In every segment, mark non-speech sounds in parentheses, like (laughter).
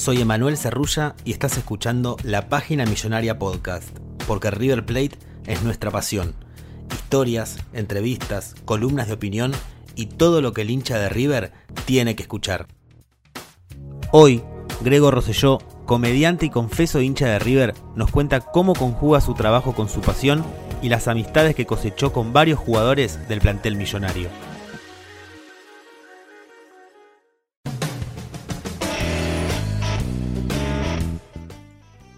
soy Emanuel Cerrulla y estás escuchando La Página Millonaria Podcast, porque River Plate es nuestra pasión. Historias, entrevistas, columnas de opinión y todo lo que el hincha de River tiene que escuchar. Hoy, Grego Rosselló, comediante y confeso hincha de River, nos cuenta cómo conjuga su trabajo con su pasión y las amistades que cosechó con varios jugadores del plantel millonario.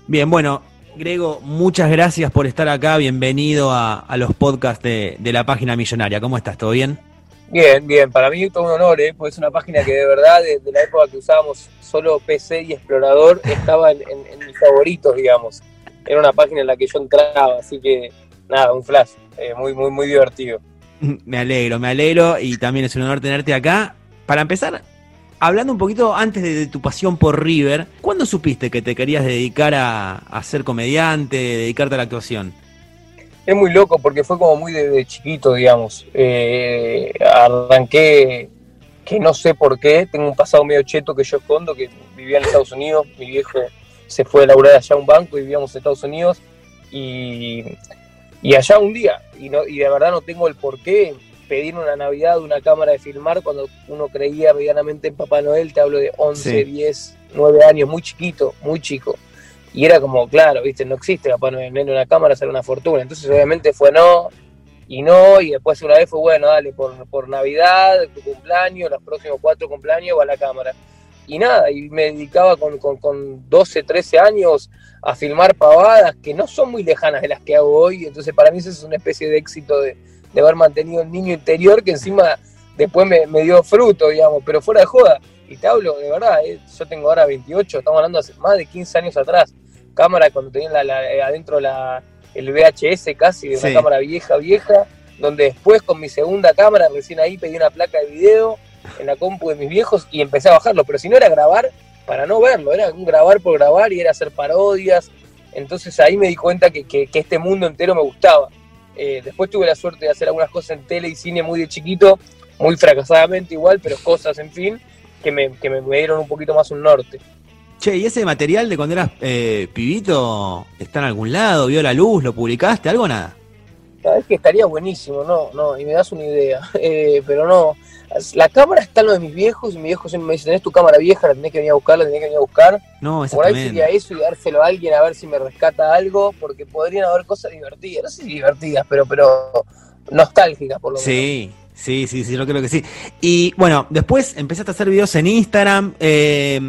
Bien, bueno, Grego, muchas gracias por estar acá. Bienvenido a, a los podcasts de, de, la página millonaria. ¿Cómo estás? ¿Todo bien? Bien, bien. Para mí es todo un honor, ¿eh? porque es una página que de verdad, desde de la época que usábamos solo PC y Explorador, estaba en, en, en, mis favoritos, digamos. Era una página en la que yo entraba, así que nada, un flash. Eh, muy, muy, muy divertido. (laughs) Me alegro, me alegro y también es un honor tenerte acá. Para empezar, hablando un poquito antes de, tu pasión por River, ¿cuándo supiste que te querías dedicar a, ser comediante, dedicarte a la actuación? Es muy loco porque fue como muy de, de chiquito, digamos. Eh, arranqué que no sé por qué, tengo un pasado medio cheto que yo escondo, que vivía en Estados Unidos, mi viejo se fue a laburar allá a un banco y vivíamos en Estados Unidos y, y allá un día, y, no, y de verdad no tengo el por qué, pedir una Navidad una cámara de filmar cuando uno creía medianamente en Papá Noel, te hablo de 11, sí. 10, 9 años, muy chiquito, muy chico. Y era como, claro, viste, no existe Papá Noel, en una cámara sale una fortuna. Entonces obviamente fue no, y no, y después una vez fue, bueno, dale, por, por Navidad, tu cumpleaños, los próximos cuatro cumpleaños va a la cámara. Y nada, y me dedicaba con, con, con 12, 13 años a filmar pavadas que no son muy lejanas de las que hago hoy, entonces para mí eso es una especie de éxito de, de haber mantenido el niño interior que encima después me, me, dio fruto, digamos, pero fuera de joda. Y te hablo, de verdad, eh, yo tengo ahora 28, estamos hablando hace más de 15 años atrás. Cámara cuando tenía la, la, adentro la, el VHS casi, de una sí. cámara vieja, vieja, donde después con mi segunda cámara, recién ahí pedí una placa de video en la compu de mis viejos y empecé a bajarlo. Pero si no era grabar para no verlo, era un grabar por grabar y era hacer parodias. Entonces ahí me di cuenta que, que, que este mundo entero me gustaba. Eh, después tuve la suerte de hacer algunas cosas en tele y cine muy de chiquito, muy fracasadamente igual, pero cosas, en fin, que me, que me, dieron un poquito más un norte. Che, ¿y ese material de cuando eras eh, pibito está en algún lado? ¿Vio la luz? ¿Lo publicaste? ¿Algo nada? Sabes que estaría buenísimo, no, no, y me das una idea, (laughs) eh, pero no. La cámara está en lo de mis viejos y mis viejos siempre me dicen, tenés tu cámara vieja, la tenés que venir a buscar, la tenés que venir a buscar. No, Por ahí sería eso y dárselo a alguien a ver si me rescata algo, porque podrían haber cosas divertidas, no sé si divertidas, pero, pero nostálgicas por lo menos. Sí, sí, sí, sí, yo creo que sí. Y bueno, después empezaste a hacer videos en Instagram. Eh,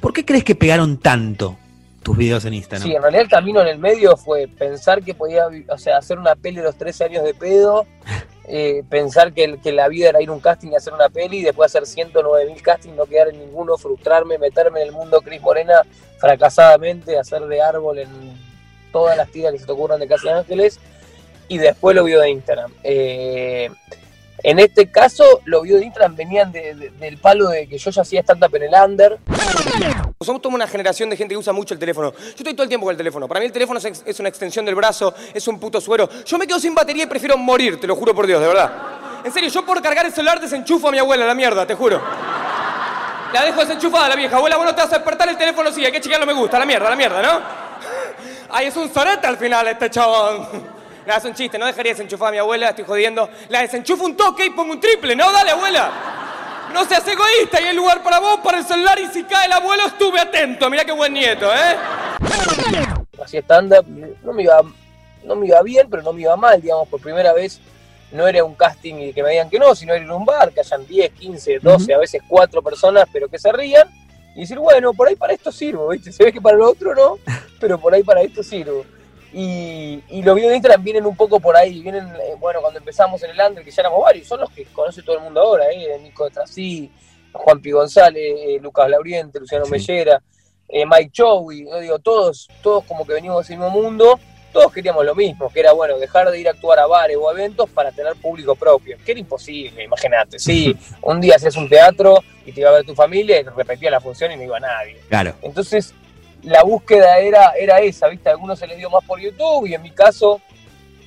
¿Por qué crees que pegaron tanto tus videos en Instagram? Sí, en realidad el camino en el medio fue pensar que podía, o sea, hacer una peli de los 13 años de pedo, (laughs) eh, pensar que, que, la vida era ir a un casting y hacer una peli, y después hacer 109 mil castings, no quedar en ninguno, frustrarme, meterme en el mundo Cris Morena fracasadamente, hacer de árbol en todas las tiras que se te ocurran de Casi Ángeles, y después lo vio de Instagram. Eh, en este caso, los videos de Instagram venían de, de, del palo de que yo ya hacía stand-up en el under. Somos toda una generación de gente que usa mucho el teléfono. Yo estoy todo el tiempo con el teléfono. Para mí el teléfono es, una extensión del brazo, es un puto suero. Yo me quedo sin batería y prefiero morir, te lo juro por Dios, de verdad. En serio, yo por cargar el celular desenchufo a mi abuela, la mierda, te juro. La dejo desenchufada la vieja. Abuela, vos no te vas a despertar el teléfono, sí, hay que chequearlo me gusta, la mierda, la mierda, ¿no? Ay, es un sorete al final este chabón. Le hace un chiste, no dejaría desenchufar a mi abuela, estoy jodiendo. La desenchufo un toque y pongo un triple, ¿no? Dale, abuela. No seas egoísta, y hay lugar para vos, para el celular, y si cae el abuelo, estuve atento. Mirá qué buen nieto, ¿eh? Hacía stand-up, no me iba, no me iba bien, pero no me iba mal, digamos, por primera vez no era un casting y que me digan que no, sino era un bar, que hayan 10, 15, 12, a veces 4 personas, pero que se rían, y decir, bueno, por ahí para esto sirvo, ¿viste? Se ve que para lo otro no, pero por ahí para esto sirvo. Y, y los videos de Instagram vienen un poco por ahí, vienen, eh, bueno, cuando empezamos en el Under, que ya éramos varios, son los que conoce todo el mundo ahora, ¿eh? Nico de Trasí, Juan Pi González, eh, Lucas Lauriente, Luciano Sí. Mellera, eh, Mike Chowi, no digo, todos, todos como que venimos de ese mismo mundo, todos queríamos lo mismo, que era, bueno, dejar de ir a actuar a bares o a eventos para tener público propio, que era imposible, imagínate, sí, (laughs) un día hacías un teatro y te iba a ver tu familia y repetía la función y no iba nadie. Claro. Entonces, la búsqueda era, era esa, ¿viste? A algunos se les dio más por YouTube y en mi caso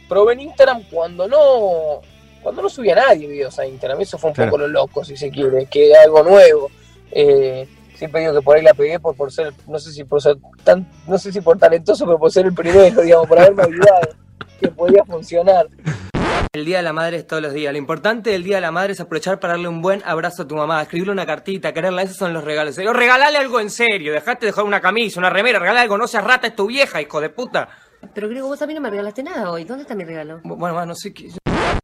probé en Instagram cuando no cuando no subía nadie videos a Instagram. Eso fue un Claro. poco lo loco, si se quiere, que era algo nuevo. Eh, siempre digo que por ahí la pegué por, por ser, no sé si por ser tan, no sé si por talentoso, pero por ser el primero, digamos, por haberme ayudado, que podía funcionar. El Día de la Madre es todos los días. Lo importante del Día de la Madre es aprovechar para darle un buen abrazo a tu mamá, escribirle una cartita, quererla. Esos son los regalos. Pero regalale algo en serio. Dejate de dejar una camisa, una remera. Regalale algo. No seas rata, es tu vieja, hijo de puta. Pero Grego, vos a mí no me regalaste nada hoy. ¿Dónde está mi regalo? Bueno, bueno, no sé qué.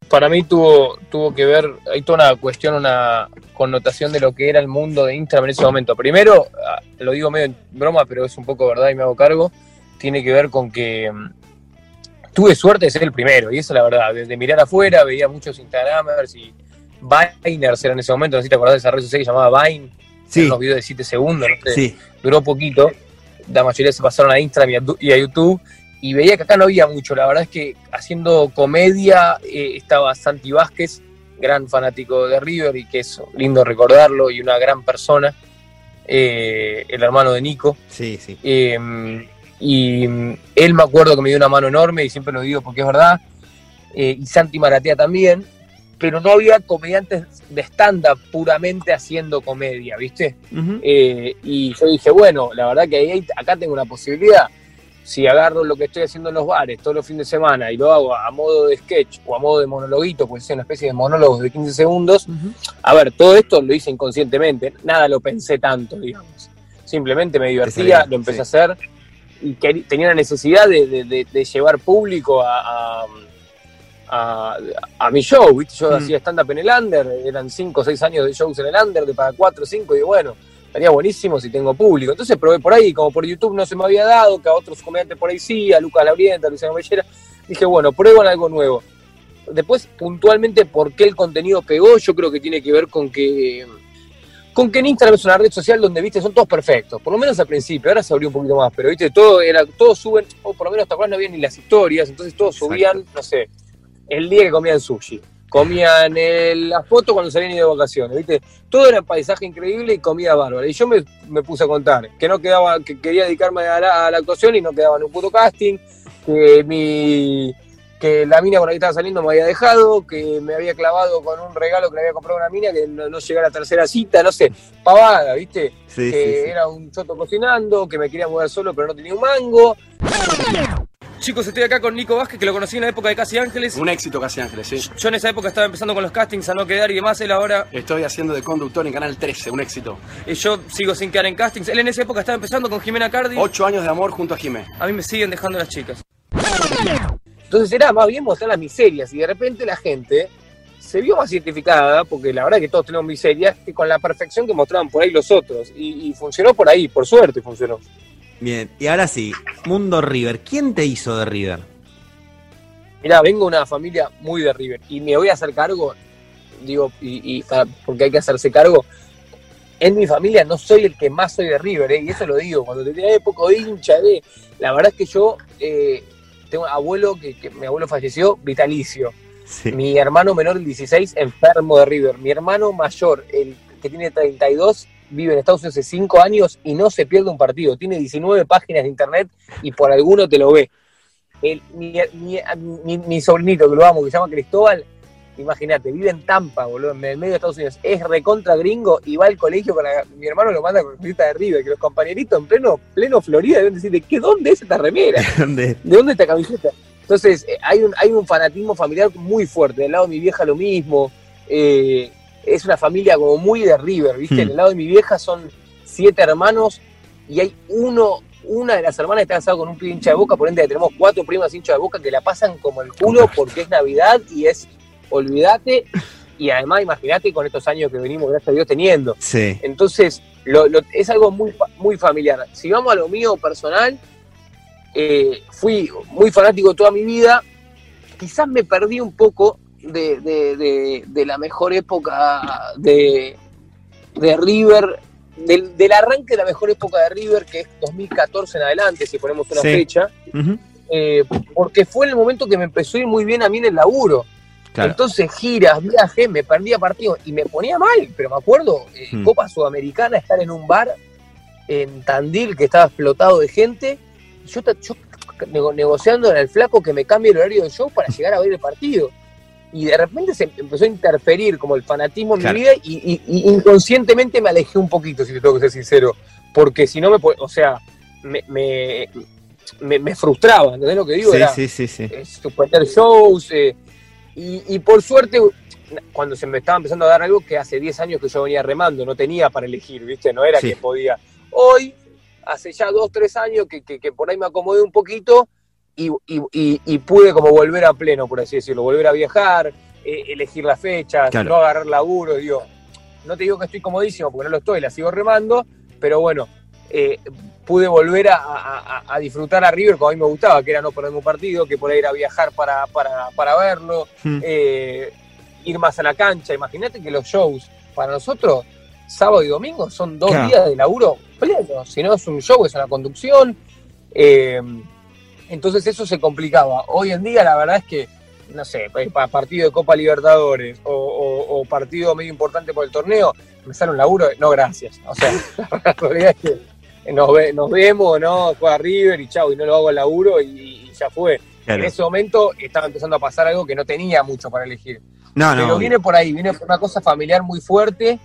para mí tuvo, tuvo que ver, hay toda una cuestión, una connotación de lo que era el mundo de Instagram en ese momento. Primero, ah, lo digo medio en broma, pero es un poco verdad y me hago cargo, tiene que ver con que mm, tuve suerte de ser el primero, y esa es la verdad. Desde mirar afuera, veía muchos Instagramers y Viners era en ese momento, no sé si te acordás de esa red social que llamaba Vine, Sí, eran unos videos de 7 segundos, no sí. duró poquito, la mayoría se pasaron a Instagram y a, tu- y a YouTube, y veía que acá no había mucho, la verdad es que haciendo comedia eh, estaba Santi Vázquez, gran fanático de River y que es lindo recordarlo, y una gran persona, eh, el hermano de Nico, Sí, sí. eh, y mm, él me acuerdo que me dio una mano enorme, y siempre lo digo porque es verdad, eh, y Santi Maratea también, pero no había comediantes de stand-up puramente haciendo comedia, ¿viste? Eh, y yo dije, bueno, la verdad que ahí, acá tengo una posibilidad. Si agarro lo que estoy haciendo en los bares todos los fines de semana y lo hago a modo de sketch o a modo de monologuito, pues es una especie de monólogos de 15 segundos, a ver, todo esto lo hice inconscientemente, nada lo pensé tanto, digamos. Simplemente me divertía, lo empecé sí. a hacer y tenía la necesidad de, de- de- de llevar público a, a, a- a mi show, ¿viste? Yo Mm. hacía stand-up en el under, eran 5 o 6 años de shows en el under, de para 4 o 5, y bueno, estaría buenísimo si tengo público. Entonces probé por ahí, como por YouTube no se me había dado, que a otros comediantes por ahí sí, a Lucas Laurienta, a Luciano Bellera, dije, bueno, pruebo en algo nuevo. Después, puntualmente, ¿por qué el contenido pegó? Yo creo que tiene que ver con que con que en Instagram es una red social donde, viste, son todos perfectos, por lo menos al principio, ahora se abrió un poquito más, pero, viste, todo era, todos suben, o por lo menos hasta ahora no había ni las historias, entonces todos Exacto. subían, no sé, el día que comían sushi, comían el- la foto cuando ido de vacaciones, viste, todo era paisaje increíble y comida bárbara, y yo me, me puse a contar que no quedaba, que quería dedicarme a la, a la actuación y no quedaba en un puto casting, que mi que la mina con la que estaba saliendo me había dejado, que me había clavado con un regalo que le había comprado a una mina que no, no a la tercera cita, no sé, pavada, ¿viste? Sí, que sí, sí. era un choto cocinando, que me quería mudar solo pero no tenía un mango. Chicos, estoy acá con Nico Vázquez, que lo conocí en la época de Casi Ángeles. Un éxito casi Ángeles, sí. Yo en esa época estaba empezando con los castings a no quedar y demás. Él ahora, Estoy haciendo de conductor en Canal 13, un éxito. eh, yo sigo sin quedar en castings. Él en esa época estaba empezando con Jimena Cardi. Ocho años de amor junto a Jimé. A mí me siguen dejando las chicas. Entonces era más bien mostrar las miserias y de repente la gente se vio más identificada, porque la verdad que todos tenemos miserias, que con la perfección que mostraban por ahí los otros. Y, y funcionó por ahí, por suerte funcionó. Bien, y ahora sí, Mundo River. ¿Quién te hizo de River? Mirá, vengo de una familia muy de River y me voy a hacer cargo, digo, y, y para- porque hay que hacerse cargo. En mi familia no soy el que más soy de River, ¿eh? y eso lo digo, cuando tenía época de hincha, ¿eh? la verdad es que yo eh, tengo un abuelo, que, que mi abuelo falleció, vitalicio. Sí. Mi hermano menor, el 16, enfermo de River. Mi hermano mayor, el que tiene 32, vive en Estados Unidos hace 5 años y no se pierde un partido. Tiene 19 páginas de internet y por alguno te lo ve. El- mi, mi- mi- mi sobrinito, que lo amo, que se llama Cristóbal, imagínate, vive en Tampa, boludo, en el medio de Estados Unidos. Es recontra gringo y va al colegio con la- Mi hermano lo manda con la camiseta de River, que los compañeritos en pleno, pleno Florida deben decir, ¿de qué, dónde es esta remera? ¿Dónde? (laughs) ¿de dónde esta camiseta? Entonces, eh, hay un, hay un fanatismo familiar muy fuerte. Del lado de mi vieja lo mismo. Eh, es una familia como muy de River, ¿viste? Hmm. En el lado de mi vieja son siete hermanos y hay uno, una de las hermanas está casada con un hincha de boca, por ende tenemos cuatro primas hinchas de boca que la pasan como el culo porque es Navidad y es, olvídate, y además imagínate con estos años que venimos, gracias a Dios, teniendo. Sí. Entonces, lo- lo- es algo muy, muy familiar. Si vamos a lo mío personal, eh, fui muy fanático toda mi vida. Quizás me perdí un poco de, de- de- de la mejor época de, de River, del, del arranque de la mejor época de River, que es 2014 en adelante, si ponemos una Sí. fecha, eh, porque fue el momento que me empezó a ir muy bien a mí en el laburo. Claro. Entonces, giras, viajes, me perdía partidos y me ponía mal, pero me acuerdo, eh, Hmm. Copa Sudamericana, estar en un bar en Tandil que estaba explotado de gente, y yo, yo nego- negociando en el flaco que me cambie el horario del show para llegar a ver el partido. Y de repente se empezó a interferir como el fanatismo en Claro. mi vida y, y- y inconscientemente me alejé un poquito, si te tengo que ser sincero. Porque si no me, o sea, me, me, me- me frustraba, ¿entendés lo que digo? Sí, Era- sí, sí, sí. eh, suspender shows. eh, y, y por suerte, cuando se me estaba empezando a dar algo que hace 10 años que yo venía remando, no tenía para elegir, ¿viste? No era Sí. que podía. Hoy, hace ya 2, 3 años que, que- que por ahí me acomodé un poquito y, y- y- pude como volver a pleno, por así decirlo, volver a viajar, eh, elegir las fechas, Claro. no agarrar laburo, digo. No te digo que estoy comodísimo porque no lo estoy, la sigo remando, pero bueno, eh, pude volver a, a- a- a disfrutar a River como a mí me gustaba, que era no perder un partido, que por ahí era viajar para, para, para verlo, Hmm. eh, ir más a la cancha. Imagínate que los shows para nosotros, sábado y domingo, son dos Claro. días de laburo pleno. Si no es un show, es una conducción. eh, entonces eso se complicaba. Hoy en día la verdad es que, no sé, para partido de Copa Libertadores o, o- o partido medio importante por el torneo, me sale un laburo, no gracias. O sea, (laughs) la realidad es que nos, ve- nos vemos, ¿no? Juega River y chau, y no lo hago al laburo y, y ya fue. Claro. En ese momento estaba empezando a pasar algo que no tenía mucho para elegir. No, no. Pero viene por ahí, viene por una cosa familiar muy fuerte,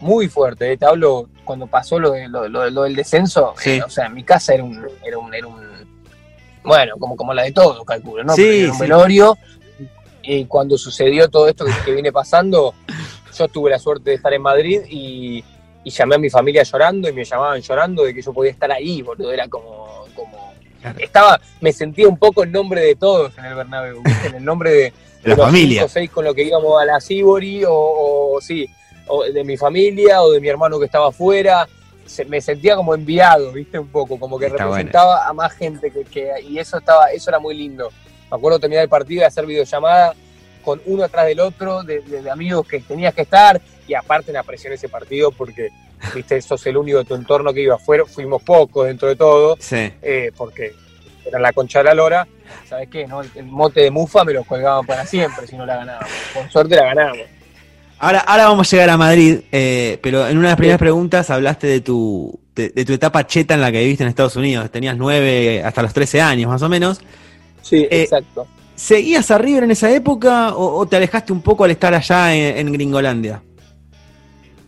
muy fuerte. eh. Te hablo cuando pasó lo, de- lo, lo- lo del descenso, Sí. eh, o sea, mi casa era un, era un, era un- bueno, como, como la de todos, calculo, ¿no? Sí, era un sí. velorio. Y cuando sucedió todo esto que, que viene pasando, yo tuve la suerte de estar en Madrid y, y llamé a mi familia llorando y me llamaban llorando de que yo podía estar ahí, boludo. Era como, como Claro. estaba, me sentía un poco en nombre de todos en el Bernabéu, en el nombre de, (laughs) De la los familia. cinco seis con lo que íbamos a la Sibori, o, o sí, o de mi familia, o de mi hermano que estaba afuera. Se- me sentía como enviado, viste, un poco, como que Está representaba a más gente que, que- y eso estaba, eso era muy lindo. Me acuerdo terminar el partido y hacer videollamada con uno atrás del otro, de, de- de amigos que tenías que estar, y aparte una presión ese partido porque, viste, sos el único de tu entorno que iba afuera, fuimos pocos dentro de todo, Sí. eh, porque era la concha de la lora, ¿sabes qué? No? El, el mote de Mufa me lo colgaban para siempre si no la ganábamos. Por suerte la ganamos. Ahora, ahora vamos a llegar a Madrid, eh, pero en una de las primeras preguntas hablaste de tu, de, de tu etapa cheta en la que viviste en Estados Unidos. Tenías nueve hasta los 13 años, más o menos. Sí, Eh, exacto. ¿Seguías a River en esa época o, o te alejaste un poco al estar allá en, en Gringolandia?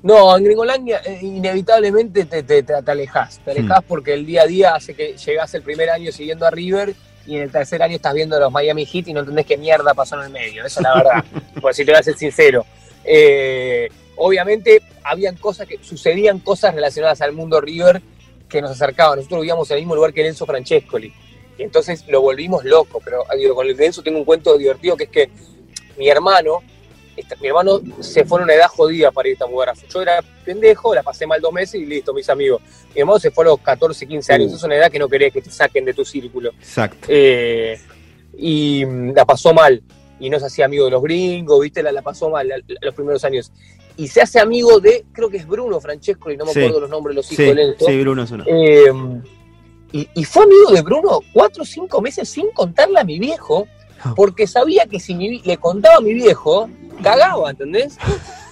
No, en Gringolandia eh, inevitablemente te, te, te, te alejás. Te alejás porque el día a día hace que llegás el primer año siguiendo a River y en el tercer año estás viendo los Miami Heat y no entendés qué mierda pasó en el medio. Esa es la verdad. (laughs) Pues si te voy a ser sincero. Eh, obviamente habían cosas que sucedían cosas relacionadas al mundo River que nos acercaban. Nosotros vivíamos en el mismo lugar que Enzo Francescoli. Y entonces lo volvimos loco. Pero digo, con el Enzo tengo un cuento divertido que es que mi hermano, esta- mi hermano se fue en una edad jodida para irte a a Yo era pendejo, la pasé mal dos meses y listo, mis amigos. Mi hermano se fue a los 14, 15 años. Uh. Es una edad que no querés que te saquen de tu círculo. Exacto. Eh, y mm, la pasó mal. Y no se hacía amigo de los gringos, ¿viste? La, la pasó mal la- la- los primeros años. Y se hace amigo de, creo que es Bruno Francesco, y no me Sí. acuerdo los nombres de los hijos Sí, de Enzo. sí, Bruno es uno. Eh, y, y fue amigo de Bruno cuatro o cinco meses sin contarle a mi viejo, porque sabía que si mi le contaba a mi viejo, cagaba, ¿entendés?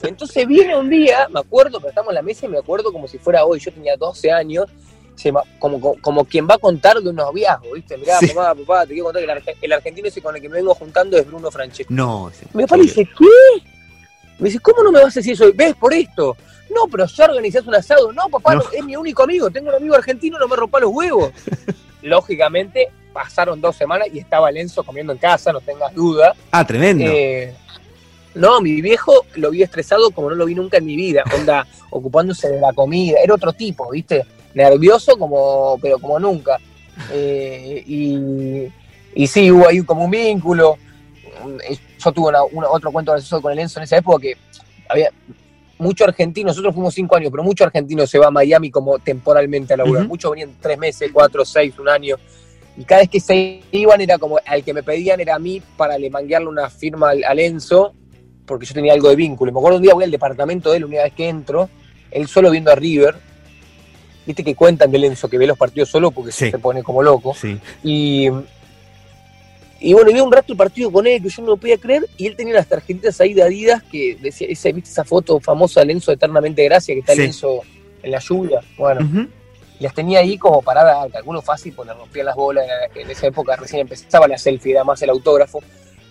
Entonces viene un día, me acuerdo, pero estamos en la mesa y me acuerdo como si fuera hoy, yo tenía 12 años, se como, como, como quien va a contar de un noviazgo, ¿viste? Mirá, Sí. mamá, papá, te quiero contar que el, arge- el argentino ese con el que me vengo juntando es Bruno Francesco. No. sí. Mi papá le dice, ¿qué? Me dice, ¿cómo no me vas a decir eso? ¿Ves por esto? No, pero ya organizás un asado. No, papá, No. no, es mi único amigo. Tengo un amigo argentino, no me rompa los huevos. (laughs) Lógicamente, pasaron dos semanas y estaba Lenzo comiendo en casa, no tengas duda. Ah, tremendo. Eh, No, mi viejo lo vi estresado como no lo vi nunca en mi vida, onda, (laughs) ocupándose de la comida, era otro tipo, ¿viste? Nervioso como, pero como nunca. Eh, y, y sí, hubo ahí como un vínculo. Yo tuve una- una- otro cuento gracioso con el Enzo en esa época que había mucho argentino, nosotros fuimos cinco años, pero mucho argentino se va a Miami como temporalmente a laburar. Ujú. Muchos venían tres meses, cuatro, seis, un año. Y cada vez que se iban era como, al que me pedían era a mí para le manguearle una firma al, al Enzo, porque yo tenía algo de vínculo. Me acuerdo un día voy al departamento de él, una vez que entro, él solo viendo a River. Viste que cuentan del Enzo que ve los partidos solo porque Sí. se pone como loco. Sí. Y, y bueno, vi un rato el partido con él que yo no lo podía creer. Y él tenía las tarjetitas ahí de Adidas que decía, esa, ¿viste esa foto famosa de Eternamente Gracia que está Sí. el Enzo en la lluvia? Bueno, las tenía ahí como parada, calculo fácil, porque le rompía las bolas. En, en esa época recién empezaba la selfie, era más el autógrafo.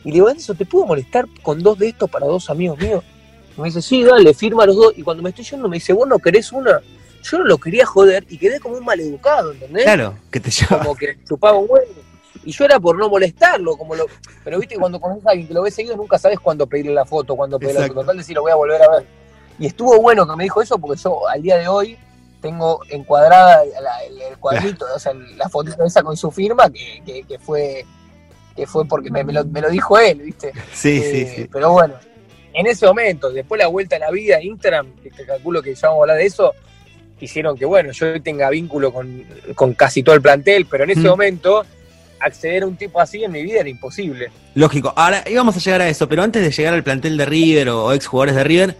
Y le digo, Enzo, ¿te puedo molestar con dos de estos para dos amigos míos? Y me dice, sí, dale, firma los dos. Y cuando me estoy yendo me dice, ¿vos no querés una? Yo no lo quería joder y quedé como un maleducado, ¿entendés? Claro, que te lleva. como que chupaba un huevo. Y yo era por no molestarlo, como lo. Pero viste, cuando conoces a alguien que lo ves seguido, nunca sabes cuándo pedirle la foto, cuándo pedirle la Exacto. foto. Total, decir, lo voy a volver a ver. Y estuvo bueno que me dijo eso, porque yo al día de hoy tengo encuadrada la- el, el cuadrito, o sea, la fotito esa con su firma, que, que- que fue que fue porque me, me lo, me lo dijo él, ¿viste? Sí, Eh, sí, sí. Pero bueno, en ese momento, después la vuelta a la vida, Instagram, que te calculo que ya vamos a hablar de eso, hicieron que, bueno, yo tenga vínculo con, con casi todo el plantel, pero en ese Mm. momento, acceder a un tipo así en mi vida era imposible. Lógico. Ahora íbamos a llegar a eso, pero antes de llegar al plantel de River o, ex jugadores de River,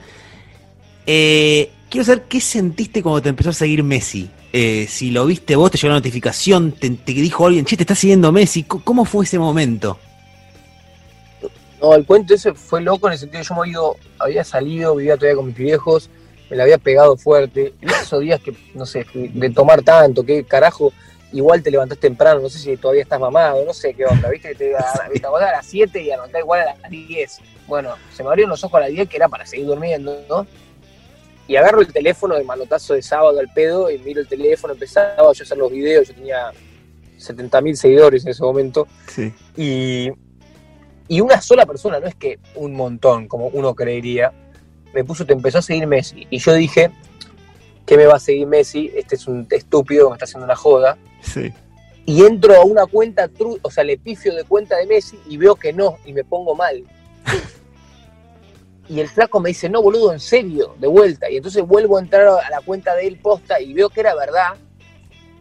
eh, quiero saber qué sentiste cuando te empezó a seguir Messi. Eh, si lo viste vos, te llegó la notificación, te, te dijo alguien, che, te está siguiendo Messi. ¿Cómo fue ese momento? No, el cuento ese fue loco en el sentido de yo me había, ido- había salido, vivía todavía con mis viejos, me la había pegado fuerte. Y esos días que, no sé, de tomar tanto, que carajo, igual te levantás temprano, no sé si todavía estás mamado, no sé qué onda, viste que te, (laughs) te acostás a las 7 y arrancás igual a las 10. Bueno, se me abrieron los ojos a las 10 que era para seguir durmiendo, ¿no? Y agarro el teléfono de manotazo de sábado al pedo y miro el teléfono, empezaba yo a hacer los videos, yo tenía 70.000 seguidores en ese momento. Sí. Y, y una sola persona, no es que un montón, como uno creería, me puso, te empezó a seguir Messi. Y yo dije, ¿qué me va a seguir Messi? Este es un estúpido que me está haciendo una joda. Sí. Y entro a una cuenta, o sea, le pifio de cuenta de Messi y veo que no, y me pongo mal. Y el flaco me dice, no, boludo, en serio, de vuelta. Y entonces vuelvo a entrar a la cuenta de él posta y veo que era verdad.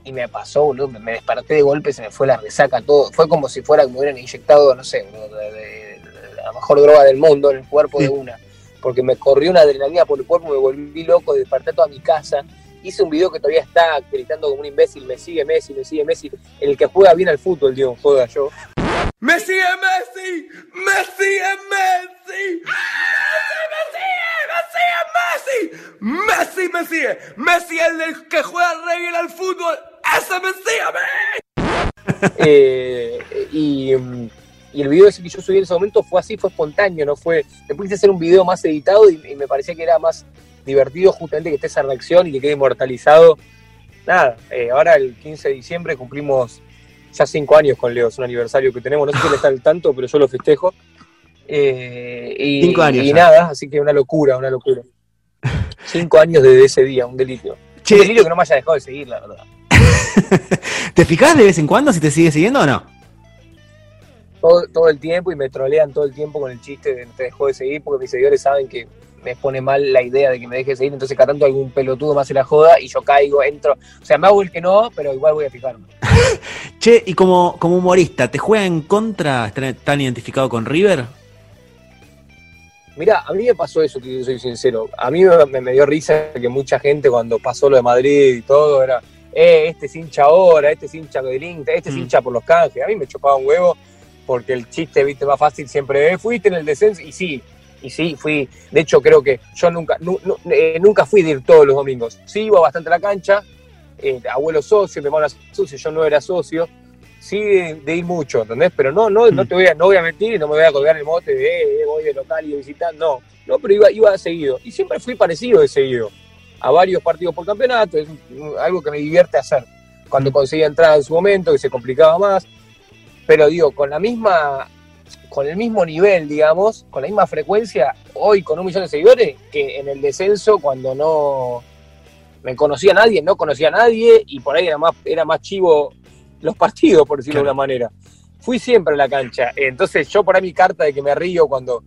Y me pasó, boludo, me- desperté de golpe, se me fue la resaca, todo. Fue como si fuera que me hubieran inyectado, no sé, boludo, de- de- de la mejor droga del mundo en el cuerpo de una. Porque me corrió una adrenalina por el cuerpo, me volví loco, desperté toda mi casa. Hice un video que todavía está gritando como un imbécil, me sigue Messi, me sigue Messi. El que juega bien al fútbol, digo, joda yo. ¡Me sigue Messi! ¡Me sigue Messi! ¡Messi, me sigue! ¡Me sigue Messi! ¡Messi me sigue! ¡Messi el del que juega re al fútbol! ¡Ese me sigue a mí! Eh, y, el video ese que yo subí en ese momento fue así, fue espontáneo, no fue. Después quise hacer un video más editado y, y me parecía que era más divertido justamente que esté esa reacción y que quede inmortalizado. Nada, eh, ahora el 15 de diciembre cumplimos ya cinco años con Leo, es un aniversario que tenemos, no sé si él está al tanto, pero yo lo festejo. Eh, y, Cinco años y ya. nada, así que una locura, una locura. (laughs) Cinco años desde ese día, un delirio. Che, un delirio que no me haya dejado de seguir, la verdad. (laughs) ¿Te fijás de vez en cuando si te sigue siguiendo o no? todo, todo el tiempo y me trolean todo el tiempo con el chiste de te dejó de seguir porque mis seguidores saben que me pone mal la idea de que me deje de seguir, entonces cada tanto algún pelotudo me hace la joda y yo caigo, entro, o sea, me hago el que no, pero igual voy a fijarme. (laughs) Che, y como, como humorista, ¿te juega en contra estar tan identificado con River? Mira, a mí me pasó eso, que soy sincero. A mí me, me dio risa que mucha gente cuando pasó lo de Madrid y todo era, eh, este es hincha ahora, este es hincha del Inter, este es Mm. hincha por los canjes. A mí me chupaba un huevo porque el chiste, viste, más fácil siempre, eh, fuiste en el descenso y sí, y sí, fui. De hecho, creo que yo nunca, nu- nu- eh, nunca fui de ir todos los domingos. Sí, iba bastante a la cancha, eh, abuelo socio, mi hermano socio, yo no era socio. Sí, de, de ir mucho, ¿entendés? Pero no, no, no Mm. te voy a, no voy a mentir y no me voy a colgar el mote de eh, voy de local y de visitar, no. No, pero iba, iba seguido. Y siempre fui parecido de seguido. A varios partidos por campeonato, es algo que me divierte hacer. Cuando conseguía entrar en su momento, que se complicaba más. Pero digo, con la misma con el mismo nivel, digamos, con la misma frecuencia, hoy con un millón de seguidores, que en el descenso cuando no me conocía a nadie, no conocía a nadie y por ahí era más, era más chivo los (laughs) partidos, por decirlo de una manera. Fui siempre a la cancha, entonces yo por ahí mi carta de que me río cuando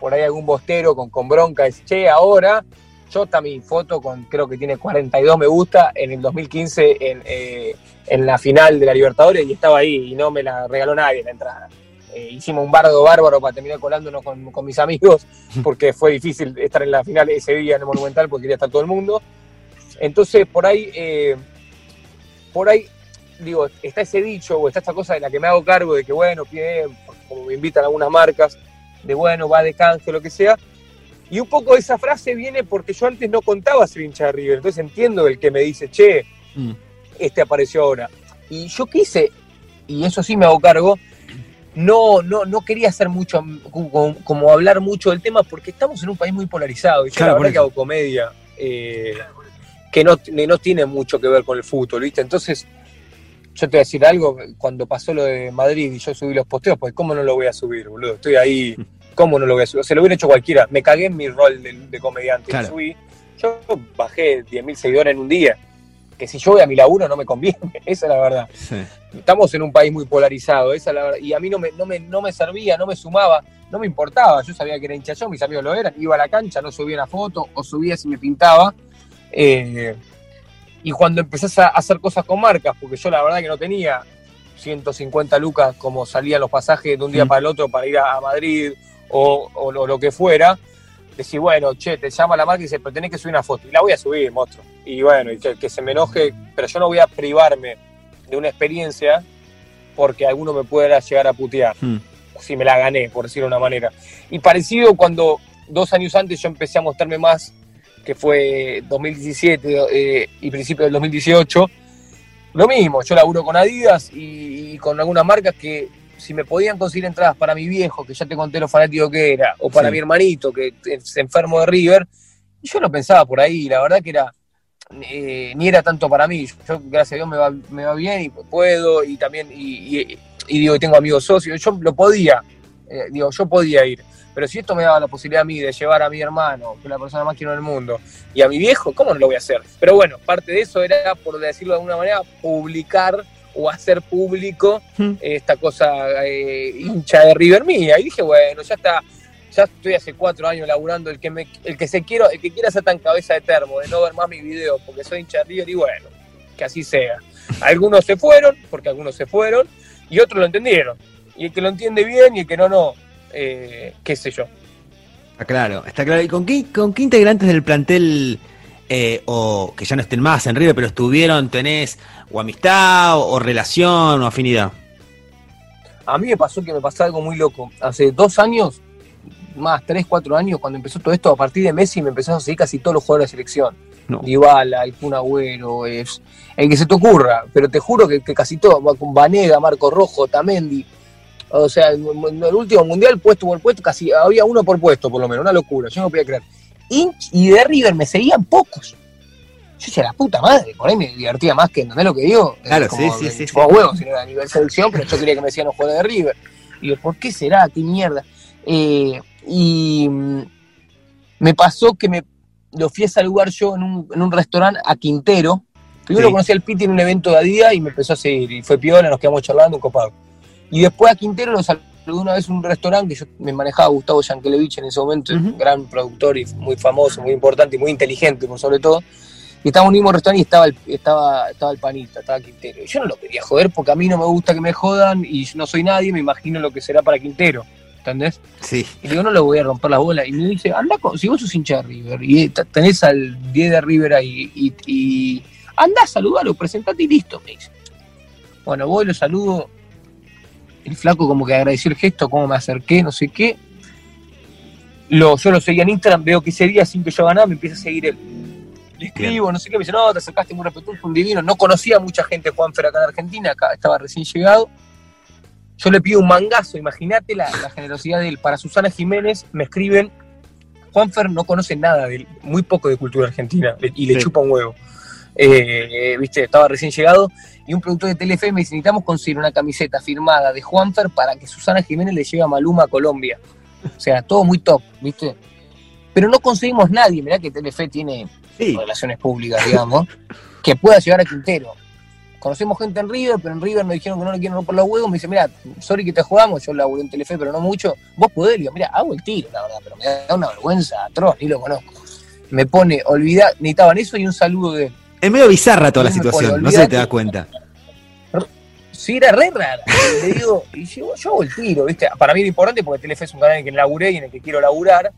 por ahí algún bostero con, con bronca es, che, ahora, yo está mi foto con, creo que tiene 42 me gusta, en el 2015 en, eh, en la final de la Libertadores y estaba ahí y no me la regaló nadie la entrada. Eh, hicimos un bardo bárbaro para terminar colándonos con, con mis amigos, (laughs) porque fue difícil estar en la final ese día en el Monumental porque quería estar todo el mundo. Entonces, por ahí, eh, por ahí, digo, está ese dicho o está esta cosa de la que me hago cargo de que, bueno, pide, como me invitan algunas marcas, de bueno, va de canje, lo que sea. Y un poco esa frase viene porque yo antes no contaba ser hincha de River, entonces entiendo el que me dice, che, Mm. este apareció ahora. Y yo quise, y eso sí me hago cargo, no, no, no quería hacer mucho, como, como hablar mucho del tema, porque estamos en un país muy polarizado. Y yo Claro, la verdad que hago comedia eh, que no, no tiene mucho que ver con el fútbol, ¿viste? Entonces, yo te voy a decir algo, cuando pasó lo de Madrid y yo subí los posteos, pues ¿cómo no lo voy a subir, boludo? Estoy ahí, (laughs) ¿cómo no lo voy a subir? Se lo hubiera hecho cualquiera, me cagué en mi rol de, de comediante, Claro. subí, yo bajé 10.000 seguidores en un día, que si yo voy a mi laburo no me conviene, (laughs) esa es la verdad. Sí. Estamos en un país muy polarizado, esa es la verdad, y a mí no me, no, me, no me servía, no me sumaba, no me importaba, yo sabía que era hincha yo, mis amigos lo eran, iba a la cancha, no subía una foto, o subía si me pintaba, eh, y cuando empezás a hacer cosas con marcas, porque yo la verdad que no tenía 150 lucas como salían los pasajes de un día Mm. para el otro para ir a, a Madrid o, lo que fuera, decís, bueno, che, te llama la marca y dice, pero tenés que subir una foto. Y la voy a subir, monstruo. Y bueno, y que, que se me enoje, pero yo no voy a privarme de una experiencia porque alguno me pueda llegar a putear Mm. si me la gané, por decirlo de una manera. Y parecido cuando dos años antes yo empecé a mostrarme más, que fue 2017 eh, y principio del 2018, lo mismo, yo laburo con Adidas y, y con algunas marcas que si me podían conseguir entradas para mi viejo, que ya te conté lo fanático que era, o para Sí. mi hermanito, que es enfermo de River, yo lo pensaba por ahí, la verdad que era eh, ni era tanto para mí. Yo, gracias a Dios, me va, me va bien y puedo, y también, y, y- y digo, tengo amigos socios, yo lo podía, eh, digo, yo podía ir. Pero si esto me daba la posibilidad a mí de llevar a mi hermano, que es la persona más quiero del mundo, y a mi viejo, ¿cómo no lo voy a hacer? Pero bueno, parte de eso era, por decirlo de alguna manera, publicar o hacer público Hmm. esta cosa eh, hincha de River mía. Y dije, bueno, ya está, ya estoy hace cuatro años laburando, el que me, el que se quiero, el que quiera ser tan cabeza de termo, de no ver más mis videos porque soy hincha de River, y bueno, que así sea. Algunos se fueron, porque algunos se fueron, y otros lo entendieron. Y el que lo entiende bien y el que no, no, eh, qué sé yo. Está claro, está claro. ¿Y con qué, con qué integrantes del plantel, eh, o que ya no estén más en River, pero estuvieron, tenés o amistad, o, o relación, o afinidad? A mí me pasó que me pasó algo muy loco. Hace dos años, más tres, cuatro años, cuando empezó todo esto, a partir de Messi me empezaron a seguir casi todos los jugadores de la selección. No. Dybala, el Kun Agüero, es, el que se te ocurra, pero te juro que, que casi todo, Vanega, Marco Rojo, Tamendi, o sea, en en el último mundial, puesto por puesto, casi había uno por puesto, por lo menos, una locura, yo no podía creer. Y, y de River me seguían pocos. Yo decía, la puta madre, por ahí me divertía más que, ¿entendés lo que digo? Claro, Como sí, sí, sí, chupaba sí. huevos, si no era a nivel selección, pero yo quería que me sigan los jugadores de River. Y digo, ¿por qué será? ¿Qué mierda? Eh, y mm, me pasó que me lo fui a saludar yo en un, en un restaurante a Quintero. Primero Sí. conocí al Piti en un evento de Adidas y me empezó a seguir. Y fue piola, nos quedamos charlando, un copado. Y después a Quintero lo saludé una vez en un restaurante que yo me manejaba Gustavo Yankelevich en ese momento, un gran productor y muy famoso, muy importante y muy inteligente por sobre todo. Y estábamos en un mismo restaurante y estaba el, estaba, estaba el panita, estaba Quintero. Y yo no lo quería joder porque a mí no me gusta que me jodan y yo no soy nadie, me imagino lo que será para Quintero. ¿Entendés? Sí. Y digo, no le voy a romper las bolas. Y me dice, anda, con, si vos sos hincha de River y tenés al 10 de River ahí y, y anda, saludalo, presentate y listo, me dice. Bueno, voy, lo saludo. El flaco como que agradeció el gesto, cómo me acerqué, no sé qué. Lo, yo lo seguía en Instagram, veo que ese día sin que yo haga nada me empieza a seguir él. Le escribo, no sé qué, me dice, no, te acercaste muy respetuoso, un divino. No conocía a mucha gente Juanfer acá en Argentina, acá estaba recién llegado. Yo le pido un mangazo, imagínate la, la generosidad de él. Para Susana Jiménez me escriben, Juanfer no conoce nada de él, muy poco de cultura argentina y le Sí. chupa un huevo. Eh, viste, estaba recién llegado, y un productor de Telefe me dice, necesitamos conseguir una camiseta firmada de Juanfer para que Susana Jiménez le lleve a Maluma a Colombia. O sea, todo muy top, viste. Pero no conseguimos nadie, mirá que Telefe tiene Sí. relaciones públicas, digamos, que pueda llevar a Quintero. Conocemos gente en River, pero en River nos dijeron que no le quieren romper los huevos. Me dice, mira, sorry que te jugamos, yo laburé en Telefe, pero no mucho. Vos podés, digo, mira, hago el tiro, la verdad, pero me da una vergüenza atroz, ni lo conozco. Me pone, olvidar, necesitaban eso y un saludo de. Es medio bizarra toda la situación, no sé si te das cuenta. Sí, era re rara. Y le digo, y yo, yo hago el tiro, ¿viste? Para mí era importante porque Telefe es un canal en el que laburé y en el que quiero laburar.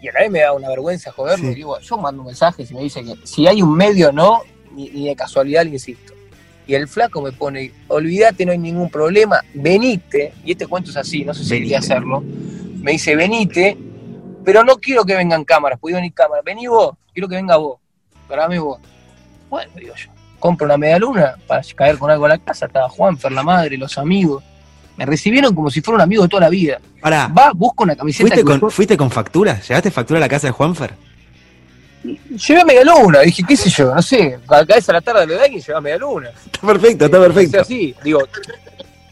Y a la vez me da una vergüenza joderlo. Sí. Y digo, yo mando mensajes y me dice que si hay un medio no, ni, ni de casualidad le insisto. Y el flaco me pone, olvídate, no hay ningún problema, venite. Y este cuento es así, no sé si quería hacerlo. Me dice, venite, pero no quiero que vengan cámaras, puede venir cámaras. Vení vos, quiero que venga vos. Grabame vos. Bueno, digo yo compro una media luna para caer con algo a la casa. Estaba Juanfer, la madre, los amigos. Me recibieron como si fuera un amigo de toda la vida. Pará, Va, busca una camiseta. ¿fuiste con, ¿fuiste con factura? ¿Llegaste factura a la casa de Juanfer? Llevé a media luna. Dije, qué sé yo, no sé. A la cabeza a la tarde le da y llevé a media luna. Está perfecto, está perfecto. así, digo.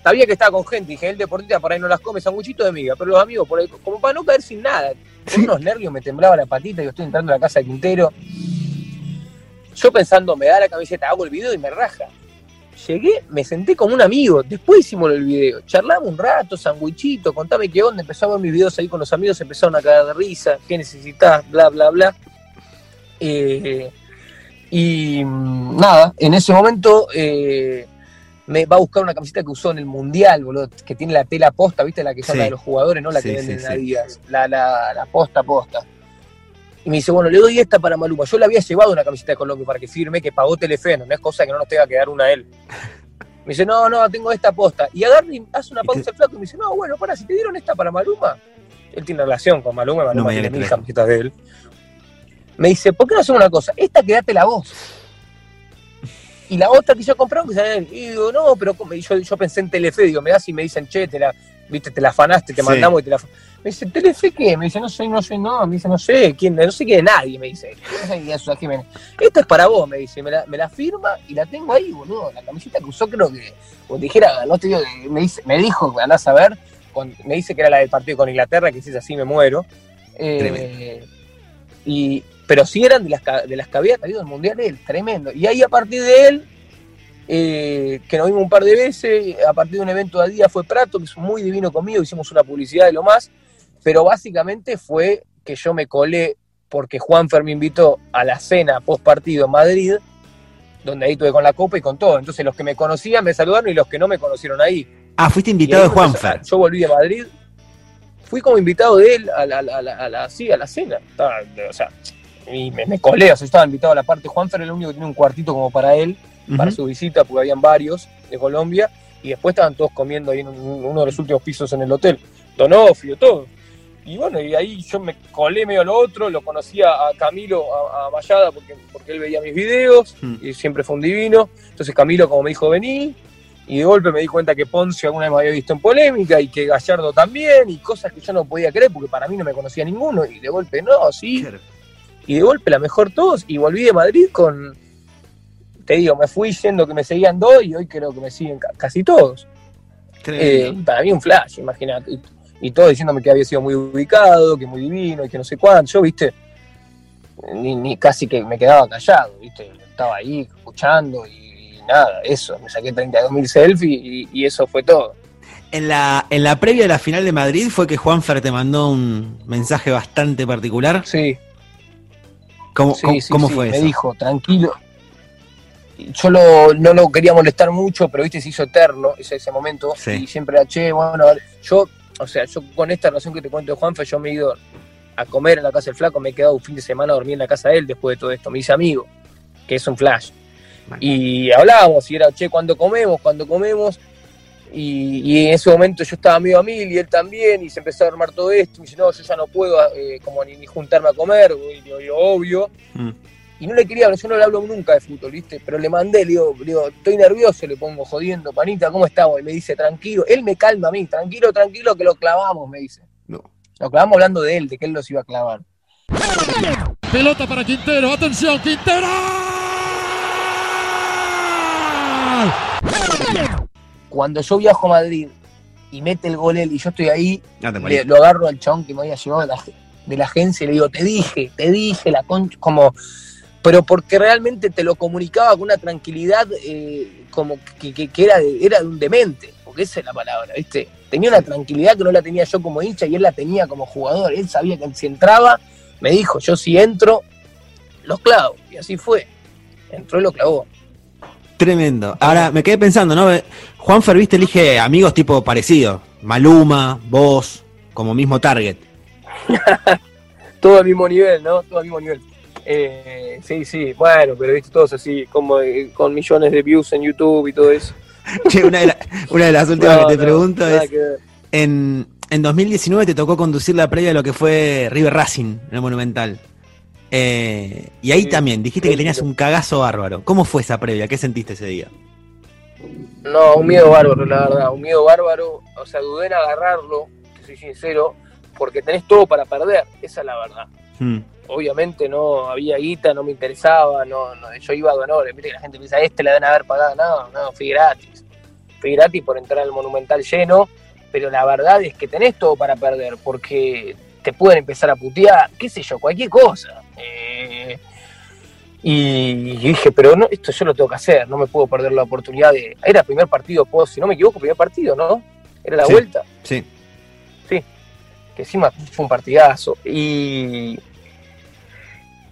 Sabía que estaba con gente, dije, el deportista por ahí no las come, sanguchito de miga, pero los amigos por ahí, como para no caer sin nada. Con unos nervios me temblaba la patita, yo estoy entrando a la casa de Quintero. Yo pensando, me da la camiseta, hago el video y me raja. Llegué, me senté como un amigo, después hicimos el video, charlamos un rato, sandwichito, contame qué onda, empezó a ver mis videos ahí con los amigos, empezaron a caer de risa, qué necesitas, bla, bla, bla. Eh, y mm, nada, en ese momento eh, me va a buscar una camiseta que usó en el Mundial, boludo, que tiene la tela posta, ¿viste? La que son Sí. la de los jugadores, no la Sí, que venden sí, en. Adidas, la, la, la posta posta. Y me dice, bueno, le doy esta para Maluma. Yo le había llevado una camiseta de Colombia para que firme, que pagó Telefe, no es cosa que no nos tenga que dar una a él. (laughs) Me dice, no, no, tengo esta posta. Y agarra y hace una pausa el flaco y me dice, no, bueno, para, si te dieron esta para Maluma, él tiene relación con Maluma, No Maluma me tiene mil camisetas de él. Me dice, ¿por qué no hacemos una cosa? Esta quédate la voz. Y la otra que yo compraron, que se llama- y digo, no, pero yo, yo pensé en Telefe, digo, me das y me dicen, che, te la, viste, te la afanaste, te Sí. mandamos y te la af-". Me dice, ¿Telefe qué? Me dice, no sé, no sé, no, me dice, no sé, quién, no sé quién es nadie, me dice. No sé quién es Jiménez. Esta es para vos, me dice, me la, me la firma y la tengo ahí, boludo. La camiseta que usó creo que, como te dijera, no te digo, me, dice, me dijo, andás a ver, con- me dice que era la del partido con Inglaterra, que si es así me muero. Eh, y, pero sí eran de las, de las que había caído el Mundial él, tremendo. Y ahí a partir de él, eh, que nos vimos un par de veces, a partir de un evento de día fue Prato, que es muy divino conmigo, hicimos una publicidad de lo más, pero básicamente fue que yo me colé porque Juanfer me invitó a la cena post partido en Madrid, donde ahí estuve con la copa y con todo. Entonces los que me conocían me saludaron y los que no me conocieron ahí. Ah, fuiste invitado de Juanfer. Yo volví de Madrid, fui como invitado de él a la, a la- a la- a la- sí, a la cena. Estaba, o sea, y me, me colé, o sea, yo estaba invitado a la parte. Juanfer era el único que tenía un cuartito como para él, para su visita, porque habían varios de Colombia, y después estaban todos comiendo ahí en un- uno de los últimos pisos en el hotel. Donofrio, todo. Y bueno, y ahí yo me colé medio a lo otro, lo conocía a Camilo, a, a Mayada, porque, porque él veía mis videos, Mm. y siempre fue un divino. Entonces Camilo como me dijo, vení, y de golpe me di cuenta que Poncio alguna vez me había visto en polémica, y que Gallardo también, y cosas que yo no podía creer, porque para mí no me conocía ninguno, y de golpe no, sí, Claro. y de golpe la mejor todos, y volví de Madrid con, te digo, me fui yendo que me seguían dos, y hoy creo que me siguen ca- casi todos. Eh, para mí un flash, imagínate. Y, todos diciéndome que había sido muy ubicado, que muy divino y que no sé cuánto. Yo, viste, ni, ni casi que me quedaba callado, viste. Estaba ahí escuchando y, y nada, eso. Me saqué 32.000 selfies y, y eso fue todo. En la, en la previa de la final de Madrid fue que Juanfer te mandó un mensaje bastante particular. Sí, ¿Cómo, sí, cómo- sí, cómo sí, fue Me eso? dijo, tranquilo. Yo lo- no lo quería molestar mucho, pero viste, se hizo eterno ese, ese momento. Sí. Y siempre era, che, bueno, a ver, yo, o sea, yo con esta relación que te cuento de Juanfe, yo me he ido a comer en la casa del flaco, me he quedado un fin de semana a dormir en la casa de él después de todo esto. Me dice amigo, que es un flash. Y hablábamos, y era, che, cuando comemos, cuando comemos. Y, y en ese momento yo estaba medio a mil y él también, y se empezó a armar todo esto. Y me dice, no, yo ya no puedo eh, como ni, ni juntarme a comer, y y obvio. Mm y no le quería hablar, yo no le hablo nunca de fútbol, ¿viste? Pero le mandé, le digo, le digo, estoy nervioso, le pongo jodiendo, panita, ¿cómo estamos? Y me dice, tranquilo, él me calma a mí, tranquilo, tranquilo, que lo clavamos, me dice. No. Lo clavamos hablando de él, de que él los iba a clavar. Pelota para Quintero, atención, Quintero. Cuando yo viajo a Madrid y mete el gol él y yo estoy ahí, lo agarro al chabón que me había llevado de la, de la agencia y le digo, te dije, te dije, la concha, como pero porque realmente te lo comunicaba con una tranquilidad eh, como que, que- que era, de, era de un demente, porque esa es la palabra, ¿viste? Tenía una tranquilidad que no la tenía yo como hincha y él la tenía como jugador, él sabía que si entraba, me dijo, yo si entro, los clavo, y así fue, entró y lo clavó. Tremendo. Ahora me quedé pensando, ¿no? Juanfer, viste, elige amigos tipo parecidos. Maluma, vos, como mismo target. (laughs) todo al mismo nivel, ¿no? Todo al mismo nivel. Eh, sí, sí, bueno, pero viste todos así, como eh, con millones de views en YouTube y todo eso. (laughs) Che, una de, la- una de las últimas No, que te no, pregunto es, que en, en 2019 te tocó conducir la previa de lo que fue River Racing en el Monumental. Eh, y ahí Sí, también dijiste que tenías un cagazo bárbaro. ¿Cómo fue esa previa? ¿Qué sentiste ese día? No, un miedo bárbaro, la verdad, un miedo bárbaro. O sea, dudé en agarrarlo, soy sincero, porque tenés todo para perder, esa es la verdad. Hmm. Obviamente no había guita, no me interesaba, no, no, yo iba a honores, viste que la gente piensa, este le deben haber pagado, no, no, fui gratis. Fui gratis por entrar al Monumental lleno, pero la verdad es que tenés todo para perder, porque te pueden empezar a putear, qué sé yo, cualquier cosa. Eh, y dije, pero no, esto yo lo tengo que hacer, no me puedo perder la oportunidad de... Era primer partido, si no me equivoco, primer partido, ¿no? Era la Sí. vuelta Sí. Que encima fue un partidazo. Y,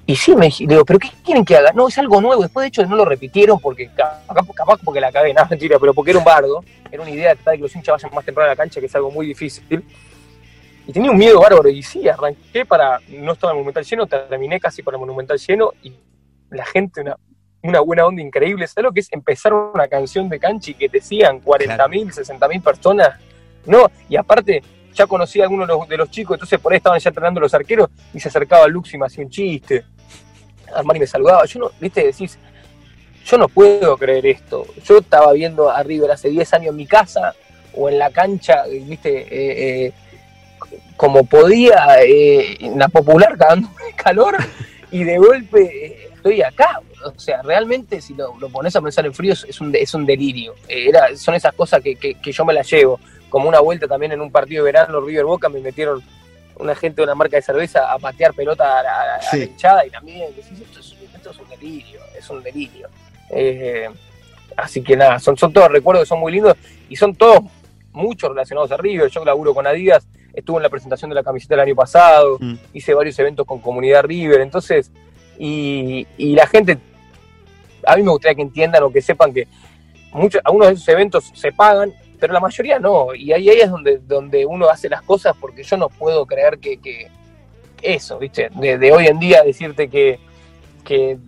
y sí, me digo, ¿pero qué quieren que haga? No, es algo nuevo. Después, de hecho, no lo repitieron porque capaz, capaz porque la cagué, (laughs) no, mentira, pero porque era un bardo. Era una idea de tratar de que los hinchas vayan más temprano a la cancha, que es algo muy difícil. Y tenía un miedo bárbaro. Y sí, arranqué para. No estaba el Monumental lleno, terminé casi con el Monumental lleno. Y la gente, una, una buena onda increíble. ¿Sabes lo que es empezar una canción de cancha y que sigan 40.000, 60.000 personas? No, y aparte, ya conocí a algunos de los, chicos, entonces por ahí estaban ya entrenando los arqueros y se acercaba Lux y me hacía un chiste. Armani me saludaba. Yo no, viste, decís, yo no puedo creer esto. Yo estaba viendo a River hace 10 años en mi casa o en la cancha, viste, eh, eh, como podía, eh, en la popular cagándome (laughs) calor y de golpe estoy acá. O sea, realmente si lo, pones a pensar en frío es, un, es un delirio. Era, son esas cosas que- que yo me las llevo. Como una vuelta también en un partido de verano, River Boca, me metieron una gente de una marca de cerveza a patear pelota a la, a Sí. hinchada y también decís, esto es, esto es un delirio, es un delirio. Eh, así que nada, son, son todos recuerdos que son muy lindos y son todos muchos relacionados a River. Yo laburo con Adidas, estuve en la presentación de la camiseta el año pasado, Mm. hice varios eventos con comunidad River, entonces, y, y la gente, a mí me gustaría que entiendan o que sepan que muchos, algunos de esos eventos se pagan, pero la mayoría no, y ahí, ahí es donde, donde uno hace las cosas porque yo no puedo creer que, que eso, ¿viste? De, de hoy en día decirte que, que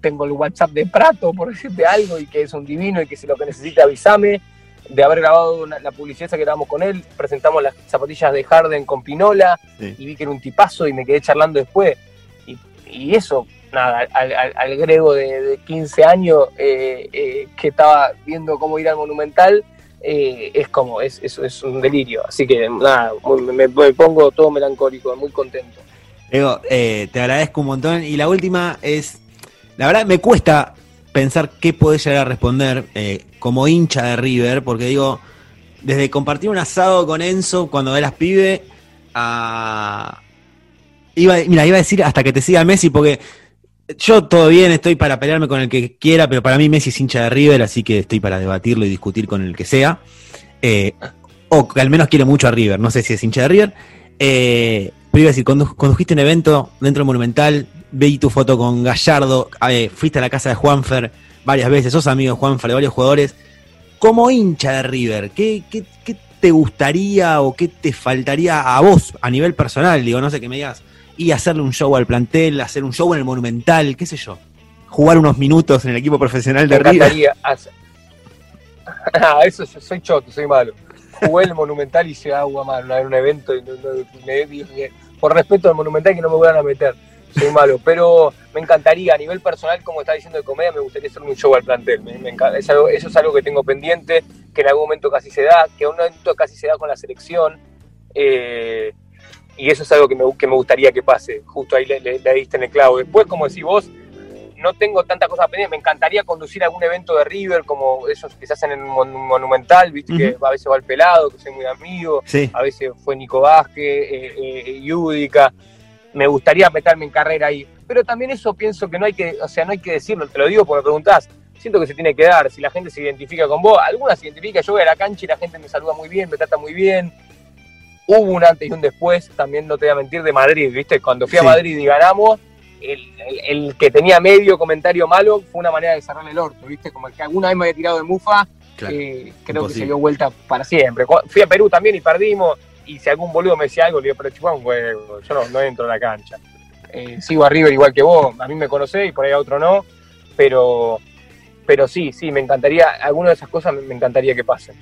tengo el WhatsApp de Prato, por decirte algo, y que es un divino y que si lo que necesita avísame, de haber grabado una- la publicidad que grabamos con él, presentamos las zapatillas de Harden con Pinola, Sí. y vi que era un tipazo y me quedé charlando después. Y, y eso, nada, al, al- al grego de, de 15 años eh, eh, que estaba viendo cómo ir al Monumental, eh, es como, es, es, es un delirio. Así que nada, me, me- pongo todo melancólico, muy contento. Eh, te agradezco un montón. Y la última es, la verdad me cuesta pensar qué podés llegar a responder eh, como hincha de River, porque digo, desde compartir un asado con Enzo cuando eras pibe, a... Iba, mira, iba a decir hasta que te siga Messi, porque yo todo bien, estoy para pelearme con el que quiera, pero para mí Messi es hincha de River, así que estoy para debatirlo y discutir con el que sea. Eh, o que al menos quiere mucho a River, no sé si es hincha de River. Eh, pero iba a decir, condu- condujiste un evento dentro del Monumental, vi tu foto con Gallardo, eh, fuiste a la casa de Juanfer varias veces, sos amigo Juanfer, de varios jugadores. Como hincha de River, ¿qué, qué, qué te gustaría o qué te faltaría a vos a nivel personal? Digo, no sé, que me digas, y hacerle un show al plantel, hacer un show en el Monumental, qué sé yo. Jugar unos minutos en el equipo profesional de Me River. (laughs) Ah, eso yo soy choto, soy malo. Jugué el Monumental y hice agua mal, era un evento y no- no- me dije, por respeto al Monumental que no me vuelvan a meter. Soy malo, pero me encantaría, a nivel personal, como está diciendo de comedia, me gustaría hacer un show al plantel. Me, me encanta. Es algo- eso es algo que tengo pendiente, que en algún momento casi se da, que en un momento casi se da con la selección. eh, y eso es algo que me, que me gustaría que pase. Justo ahí le, le- le diste en el clavo. Después, como decís vos, no tengo tantas cosas pendientes. Me encantaría conducir algún evento de River, como esos que se hacen en un mon- Monumental, viste, que a veces va el pelado, que soy muy amigo, Sí. a veces fue Nico Vázquez, eh, eh, Yudica. Me gustaría meterme en carrera ahí. Pero también eso pienso que no hay que, o sea, no hay que decirlo, te lo digo porque me preguntás. Siento que se tiene que dar, si la gente se identifica con vos, alguna se identifica, yo voy a la cancha y la gente me saluda muy bien, me trata muy bien. Hubo un antes y un después, también no te voy a mentir, de Madrid, ¿viste? Cuando fui Sí. a Madrid y ganamos, el, el- el que tenía medio comentario malo fue una manera de cerrarle el orto, ¿viste? Como el que alguna vez me había tirado de mufa, Claro. eh, creo que se dio vuelta para siempre. Fui a Perú también y perdimos, y si algún boludo me decía algo, le digo, pero chupá un huevo, yo no, no entro a la cancha. Eh, sigo a River igual que vos, a mí me conocés y por ahí a otro no, pero, pero sí, sí, me encantaría, alguna de esas cosas me encantaría que pasen.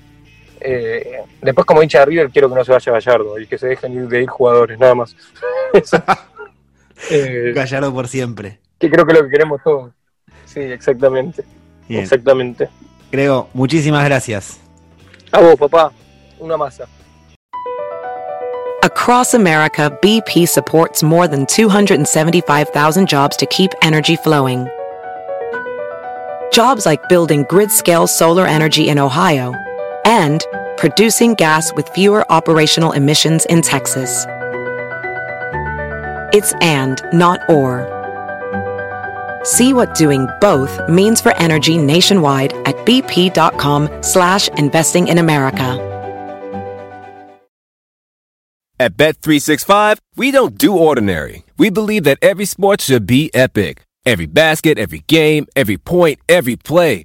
Eh, después como hincha de River quiero que no se vaya Gallardo y que se dejen ir de ir jugadores, nada más. (laughs) (laughs) Eh, Gallardo por siempre. que creo que es lo que queremos todos. Sí, exactamente. Bien. Exactamente. Grego, muchísimas gracias. A vos, papá, una masa. Across America, BP supports more than 275,000 jobs to keep energy flowing. Jobs like building grid scale solar energy in Ohio and producing gas with fewer operational emissions in Texas. It's and, not or. See what doing both means for energy nationwide at bp.com slash investing in America. At Bet365, we don't do ordinary. We believe that every sport should be epic. Every basket, every game, every point, every play.